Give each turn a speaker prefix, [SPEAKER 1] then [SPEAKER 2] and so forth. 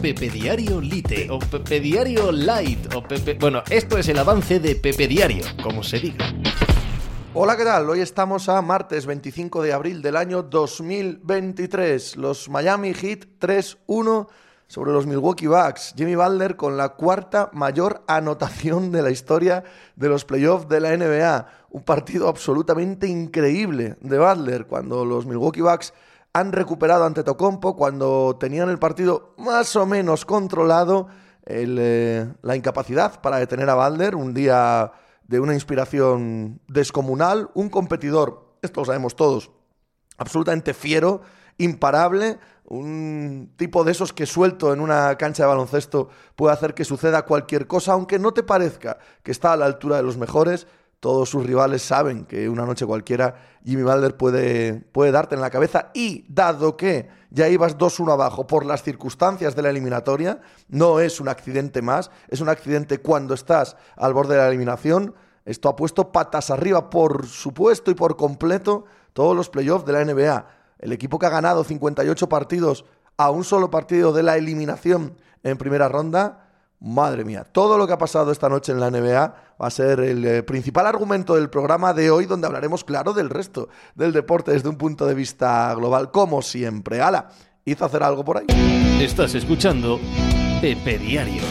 [SPEAKER 1] Pepe Diario Lite o Pepe Diario Light o Pepe... Bueno, esto es el avance de Pepe Diario, como se diga.
[SPEAKER 2] Hola, ¿qué tal? Hoy estamos a martes 25 de abril del año 2023. Los Miami Heat 3-1 sobre los Milwaukee Bucks. Jimmy Butler con la cuarta mayor anotación de la historia de los playoffs de la NBA. Un partido absolutamente increíble de Butler cuando los Milwaukee Bucks han recuperado ante Tocompo, cuando tenían el partido más o menos controlado, eh, la incapacidad para detener a Butler, un día de una inspiración descomunal, un competidor, esto lo sabemos todos, absolutamente fiero, imparable, un tipo de esos que suelto en una cancha de baloncesto puede hacer que suceda cualquier cosa, aunque no te parezca que está a la altura de los mejores. Todos sus rivales saben que una noche cualquiera Jimmy Butler puede, puede darte en la cabeza y dado que ya ibas 2-1 abajo por las circunstancias de la eliminatoria, no es un accidente más, es un accidente cuando estás al borde de la eliminación. Esto ha puesto patas arriba, por supuesto y por completo, todos los playoffs de la NBA el equipo que ha ganado 58 partidos a un solo partido de la eliminación en primera ronda, madre mía, todo lo que ha pasado esta noche en la NBA va a ser el eh, principal argumento del programa de hoy, donde hablaremos, claro, del resto del deporte desde un punto de vista global, como siempre. Ala, hizo hacer algo por ahí.
[SPEAKER 1] Estás escuchando Pepe Diario.